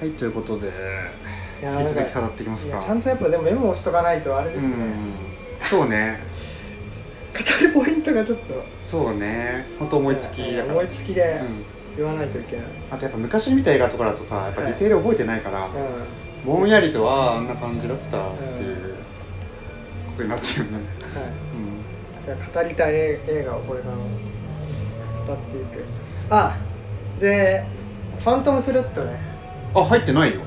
はいということでいや引き続き語っていきますか？ちゃんとやっぱでもメモをしとかないとあれですね、うん。そうね。語るポイントがちょっと。そうね。本当思いつきだから。思いつきでうん。言わないといけない、あとやっぱ昔に見た映画とかだとさやっぱディテール覚えてないから、うん。ぼんやりとはあんな感じだったっていうことになっちゃうね、はい。うん。じゃあ語りたい映画をこれからも語っていく。あでファントムスレッドねあ入ってないよ。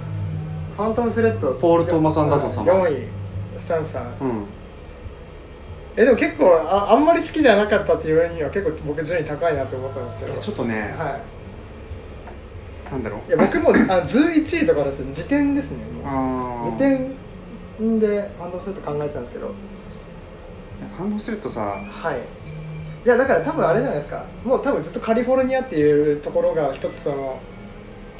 ファントムスレッド。ポールトーマスアンダーソン様。4位スタンさんうん。えでも結構ああんまり好きじゃなかったっていう割には結構僕順位高いなって思ったんですけど。ちょっとね、はなんだろう。いいや僕もあ11位とかです時点ですね。時点でファントムスレッド考えてたんですけど。反応するとさ。はい。いやだから多分あれじゃないですか。もう多分ずっとカリフォルニアっていうところが一つその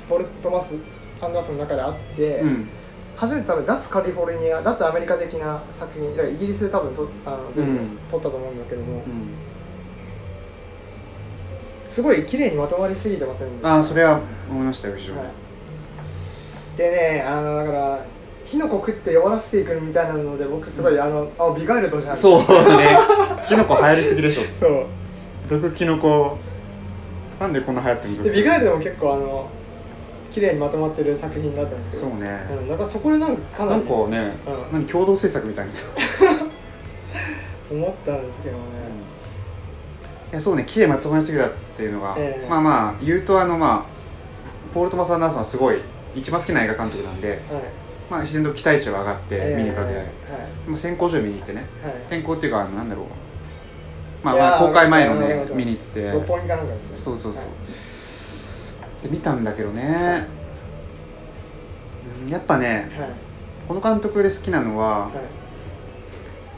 ポール・トマス・アンダーソンの中であって、うん。初めて多分脱カリフォルニア脱アメリカ的な作品だからイギリスで多分とあの全部うん。撮ったと思うんだけども、うん。すごい綺麗にまとまりすぎてませんああそれは思いましたよ非常に、はい、でねあのだからキノコ食って弱らせていくみたいなので僕すごい、あのあビガイルドじゃん。そうね。キノコ流行りすぎでしょ。そう。毒キノコなんでこんな流行ってるの？でビガイルドも結構あの綺麗にまとまってる作品だったんですけど。そうね、うん、なんかそこでなんかかななんりかね、うん。何共同制作みたいにさ 思ったんですけどね、いやそうね綺麗にまとまりすぎたっていうのが、ええ。まあまあ言うとあのまあポール・トマス・アンダーソンはすごい一番好きな映画監督なんで、はい。まあ、自然と期待値は上がって見に行くわけで、はい。まあ、先行上見に行ってね。はい。先行っていうかあのなんだろう。まあまあ公開前のね見に行って。そうそうそう、はいで見たんだけどね、うんやっぱねはい。この監督で好きなのは、はい。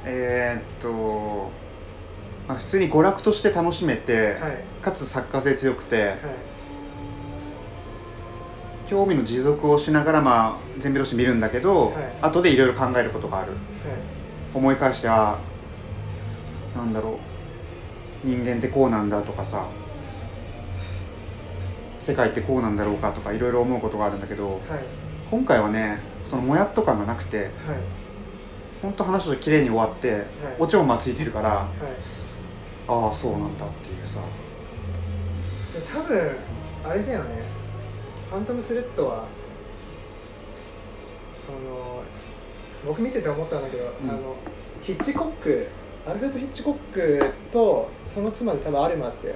えーっと、まあ、普通に娯楽として楽しめて、はい。かつ作家性強くてはい。興味の持続をしながらまあ全部通して見るんだけど、はい。後でいろいろ考えることがある。はい。思い返してはなんだろう人間ってこうなんだとかさ世界ってこうなんだろうかとかいろいろ思うことがあるんだけどはい。今回はねそのもやっと感がなくてはい。ほんと話と綺麗に終わって、オチもまあついてるからはい。ああそうなんだっていうさ。で多分あれだよね。ファントムスレッドはその僕見てて思ったんだけど、うん。あのヒッチコックアルフレッド・ヒッチコックとその妻で多分アルマって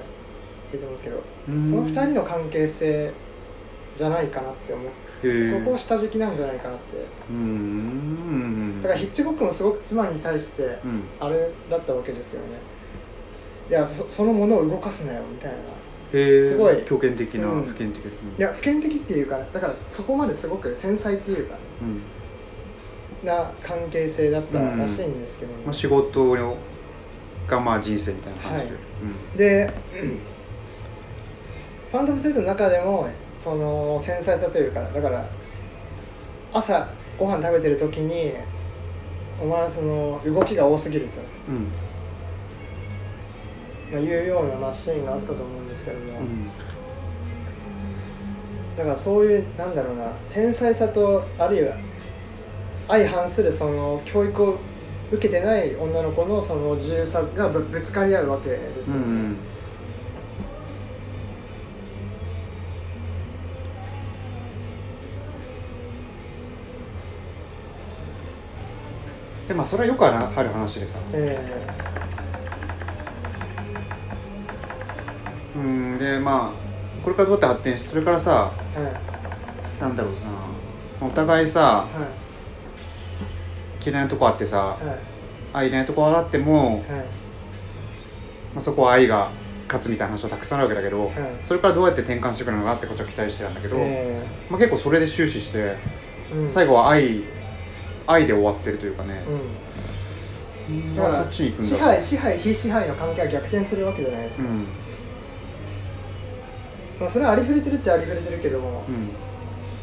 すけどその2人の関係性じゃないかなって思ってそこを下敷きなんじゃないかなって。うーん。だからヒッチコックもすごく妻に対してうん。あれだったわけですよね。いやそそのものを動かすなよみたいな。すごい。強権的な、うん。不権的な、いや普遍的っていうかだからそこまですごく繊細っていうかうん。な関係性だったらしいんですけども、まあ、仕事がまあ人生みたいな感じで、はい。でファントムセットの中でもその繊細さというかだから朝ご飯食べてる時にお前はその動きが多すぎると、うん。うんまあ、いうようなまあシーンがあったと思うんですけども、うん。だからそういうなんだろうな繊細さとあるいは相反するその教育を受けてない女の子のその自由さがぶぶつかり合うわけですよね、うんあそれはよくある話でさ。えうんでまあこれからどうやって発展してそれからさえはいなんだろうさお互いさは嫌いなとこあってさいはい。愛ないとこあっても、はい。まあ、そこは愛が勝つみたいな話はたくさんあるわけだけど、はい。それからどうやって転換してくるのかなってこっちは期待してたんだけど、えまあ、結構それで終始してえうん。最後は愛愛で終わってるというかね、うん。うんだからそっちに行くんだ。支配支配非支配の関係は逆転するわけじゃないですか、うん。まあ、それはありふれてるっちゃありふれてるけども、うん。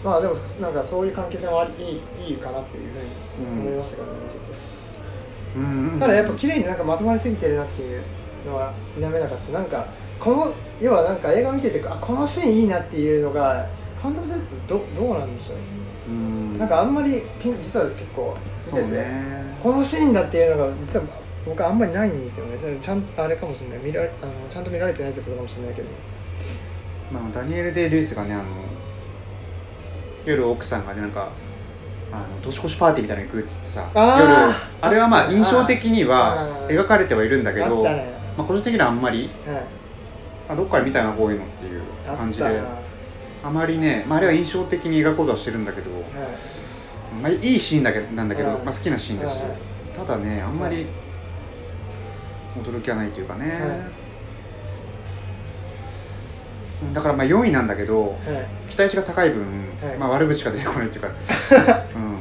まあでもなんかそういう関係性もありいいいいかなっていうふうに思いましたけどね、見ててうんうん。ただやっぱ綺麗になんかまとまりすぎてるなっていうのは否めなかった。なんかこの要はなんか映画見ててあこのシーンいいなっていうのが監督されてどどうなんでしょううんなんかあんまりピン実は結構見てて、ね。このシーンだっていうのが実は僕はあんまりないんですよね。ちゃんあれかもしれない。見られあのちゃんと見られてないってことかもしれないけど。まあ、ダニエル・デイ・ルイスがねあの夜奥さんがねなんかあの年越しパーティーみたいなの行くって言ってさ夜あれはまあ印象的には描かれてはいるんだけど、まあ、個人的にはあんまりはい。あどっから見たいなこういうのっていう感じであまりね、まあ、あれは印象的に描こうとはしてるんだけど、い。まあ、いいシーンだけなんだけど、はい。まあ、好きなシーンだし、はいただねあんまり驚きはないというかね、うんだからまあ4位なんだけどはい。期待値が高い分、はい。まあ、悪口が出てこないっていうか、うん、も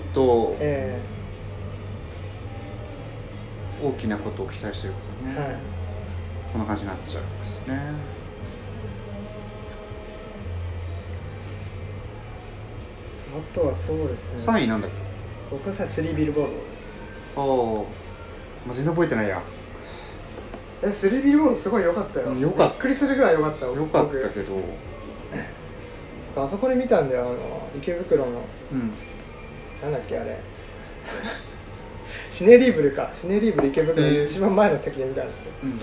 っとえ大きなことを期待してるからね、こんな感じになっちゃいますねあとはそうですね。3位なんだっけ？僕はさスリービルボードです。ああもう全然覚えてないや。えスリービルボードすごい良かったよ。うん良かった。びっくりするぐらい良かったよかった僕けど。あそこで見たんだよあの池袋のうん。なんだっけあれ。シネリーブルか。シネリーブル池袋えー。の一番前の席で見たんですよ、うん。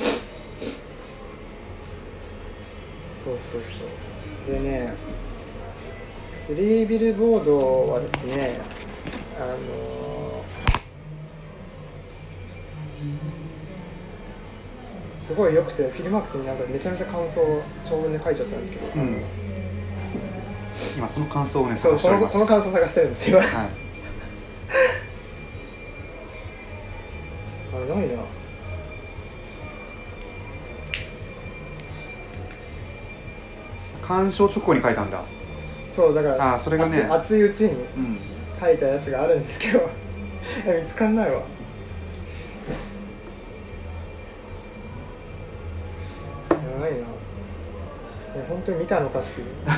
そうそうそう。でねスリービルボードはですねあのすごい良くてフィルマークスになんかめちゃめちゃ感想を長文で書いちゃったんですけど、うん。今その感想をね探しております。この感想を探してるんですよ。はい。あれないな鑑賞直後に書いたんだそうだからあーそれがね。熱熱いうちにうん。書いたやつがあるんですけど 見つかんないわ。やばいな。いや本当に見たのかっていう。ま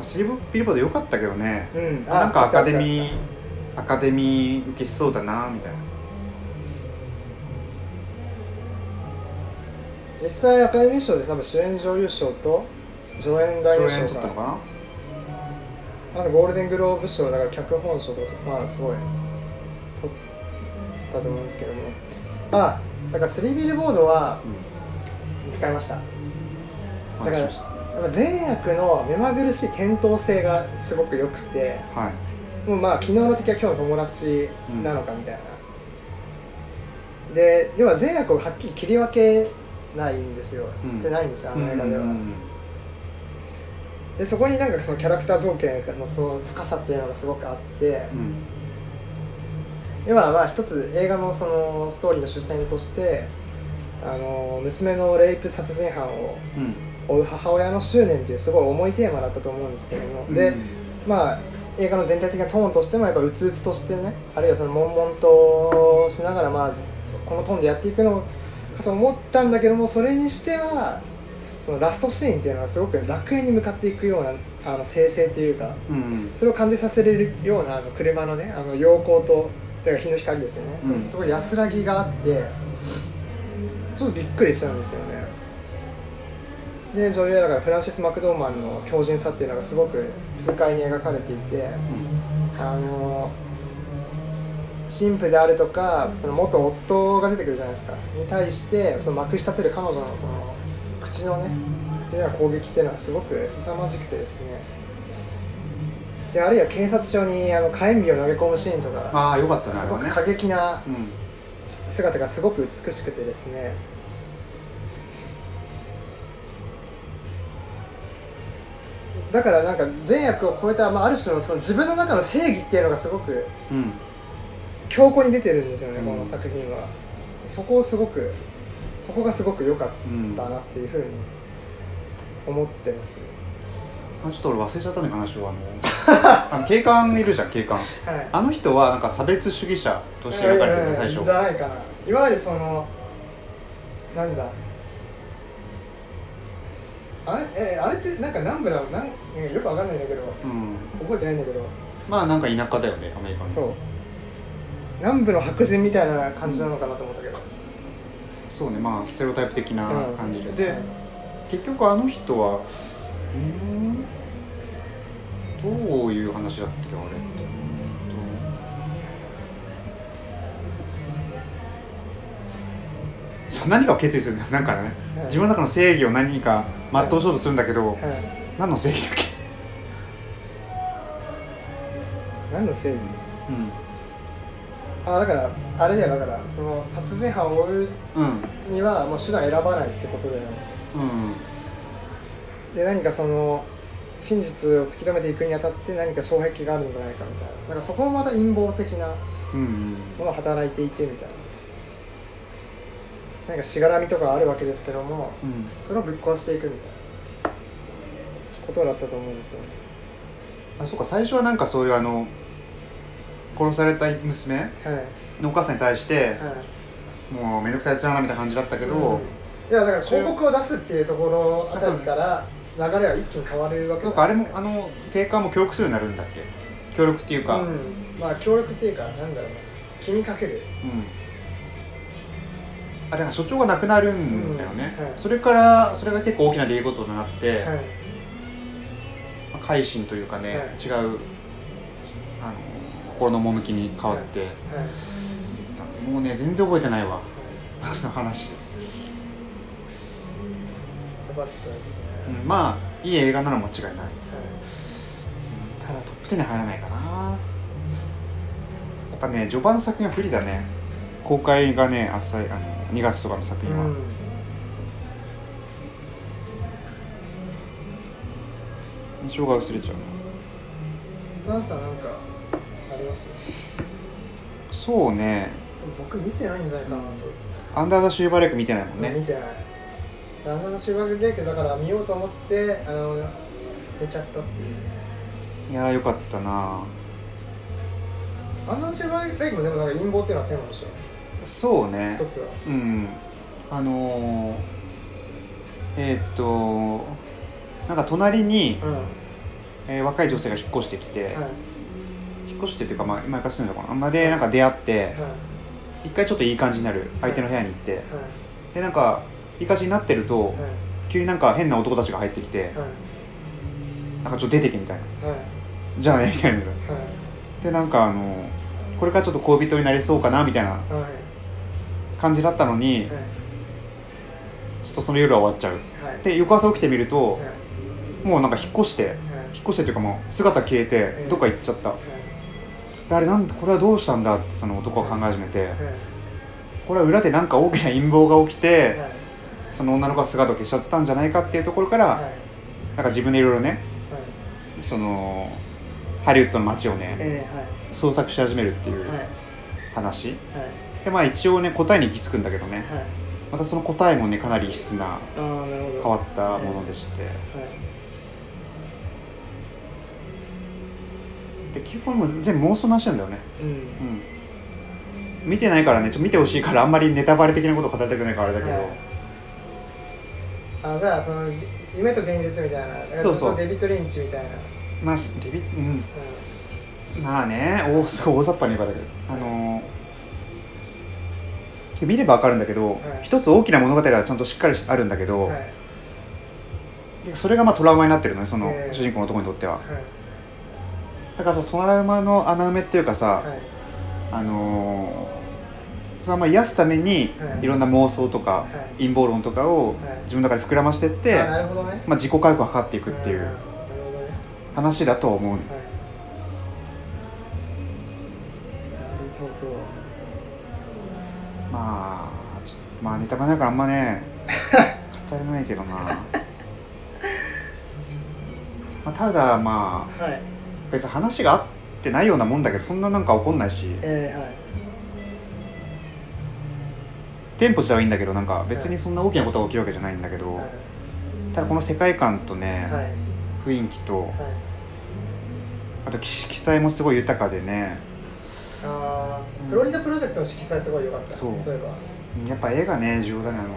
あスリービルボード良かったけどね。うん。なんかアカデーミーアカデミー受けしそうだなみたいな実際アカデミー賞で多分主演女優賞と助演男優賞が取ったのかな。あとゴールデングローブ賞だから脚本賞とかまあすごい取ったと思うんですけども。あだからスリービルボードはうん。使いました。お願いしました。やっぱ善悪の目まぐるしい転倒性がすごく良くてはい。もうまあ昨日の敵は今日の友達なのかみたいな、で要は善悪をはっきり切り分けないんですよ、うん。ってないんですよあの映画では、うんでそこになんかそのキャラクター造形のその深さっていうのがすごくあってうん。要はまあ一つ映画のそのストーリーの主線としてあの娘のレイプ殺人犯をうん。追う母親の執念っていうすごい重いテーマだったと思うんですけども、でうん。まあ映画の全体的なトーンとしてもやっぱうつうつとしてねあるいはその悶々としながらまあずこのトーンでやっていくのかと思ったんだけどもそれにしてはそのラストシーンっていうのはすごく楽園に向かっていくようなあの生成っていうかうんそれを感じさせれるようなあの車のねあの陽光とだから日の光ですよね、うん。すごい安らぎがあってちょっとびっくりしたんですよね。で女優だからフランシス・マクドーマンの強靭さっていうのがすごく痛快に描かれていてあの神父であるとかその元夫が出てくるじゃないですか。に対してそのまくし立てる彼女のその口のね口での攻撃っていうのがすごく凄まじくてですね。であるいは警察署にあの火炎火を投げ込むシーンとかああよかったねすごく過激なうん。姿がすごく美しくてですね。だからなんか善悪を超えた、まあ、ある種のその自分の中の正義っていうのがすごくうん強固に出てるんですよね、うん。この作品は。そこをすごくそこがすごく良かっうん。たなっていうふうに思ってます、あちょっと俺忘れちゃったね話を あの警官いるじゃん警官。はい。あの人はなんか差別主義者として描かれてるね最初。じゃないかな。いわゆるそのなんだ。あれ？えあれってなんか南部なのなんよくわかんないんだけど。うん。覚えてないんだけど。まあなんか田舎だよねアメリカの。そう南部の白人みたいな感じなのかなと思ったけど、そうねまあステレオタイプ的な感じで、で結局あの人はうんどういう話だったっけあれってそう何かを決意するんだよなんかねはい自分の中の正義を何か全うしようとするんだけど、はい何の正義だっけ何の正義うんあだからあれだよだからその殺人犯を追ううん。にはもう手段選ばないってことだよ。うん。で何かその真実を突き止めていくにあたって何か障壁があるんじゃないかみたいな。なんかそこもまた陰謀的なものが働いていてみたいな。何かしがらみとかあるわけですけどもうん。それをぶっ壊していくみたいな。ことだったと思うんですよあそうか最初はなんかそういうあの殺された娘はい。のお母さんに対してはい。もうめんどくさいやつだなみたいな感じだったけど、うん。いやだから広告を出すっていうところあたりから流れは一気に変わるわけなんかあれもあの警官も協力するようになるんだっけ？協力っていうか、うん。まあ協力っていうかなんだろう。な気にかける。うん。あれが所長が亡くなるんだよね、うん。はい。それからそれが結構大きな出来事になって、はい。まあ改心というかね、はい。違う心の趣に変わって、はい。もうね全然覚えてないわ。あの話、よかったですね、うんまあいい映画なら間違いない。はい。ただトップ10に入らないかな。やっぱね序盤の作品は不利だね。公開がね浅いあの2月とかの作品は、うん。印象が薄れちゃうな。スタンさんなんかあります？そうね。僕見てないんじゃないかなと、アンダーザシューバーレイク見てないもんね。見てない。アンダーザシューバーレイクだから見ようと思ってあの寝ちゃったっていう。いやーよかったな。アンダーザシューバーレイクもでもなんか陰謀っていうのはテーマでしょ？そうね。一つは。うん。あのー、えーっとなんか隣に、うん。はえー若い女性が引っ越してきて、い。引っ越してっていうかまあ今から住んでるのかな。まあでなんか出会ってはい。一回ちょっといい感じになる。相手の部屋に行って。はい。でなんかいい感じになってるとはい。急になんか変な男たちが入ってきてはい。なんかちょっと出てけみたいな。はい。じゃあねみたいな。はい。でなんかあのこれからちょっと恋人になりそうかなみたいなはい。感じだったのにはい。ちょっとその夜は終わっちゃう。はい。で翌朝起きてみるとはい。もうなんか引っ越してはい。引っ越してっていうかもう姿消えてええどっか行っちゃったあれなんでこれはどうしたんだってその男は考え始めて。はいこれは裏でなんか大きな陰謀が起きてはいその女の子が姿を消しちゃったんじゃないかっていうところからはいなんか自分でいろいろねはいそのハリウッドの街をねえーはい。捜索し始めるっていうはい。話。はい。でまあ一応ね答えに行き着くんだけどね。はい。またその答えもねかなり異質な変わったものでしてで基本もう全部妄想なんだよね。うん。うん。見てないからね。ちょっと見てほしいからあんまりネタバレ的なこと語りたくないからあれだけど、はい。あじゃあその夢と現実みたいな。だからそうそう。ずっとデビッド・リンチみたいな、まあデビうん。うまあね。大すごい大雑把に言えばだけど。あのー見ればわかるんだけど、はい。一つ大きな物語はちゃんとしっかりあるんだけど、んはい。でそれがまあトラウマになってるのねそのええ。主人公の男にとっては、はいだからそのトラウマの穴埋めっていうかさ、はい。あのーそれはまあ癒すためにはい。いろんな妄想とか、はい。陰謀論とかをはい。自分の中で膨らましてって、あなるほどね。まあ、自己回復を図っていくっていう話だと思う。はい。なるほど。まあちょまあネタバレだからあんまね 語れないけどな。まあただまあはい別に話が合ってないようなもんだけどそんななんか怒んないし。えー、はい。テンポ自体はいいんだけどなんか別にそんな大きなことが起きるわけじゃないんだけど、はい。ただこの世界観とね、はい。雰囲気とはい。あと色彩もすごい豊かでね。あーフロリダプロジェクトの色彩すごい良かった。そう。そういえば。やっぱ映画ね重要だねあの。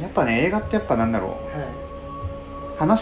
やっぱね映画ってやっぱなんだろう。はい。話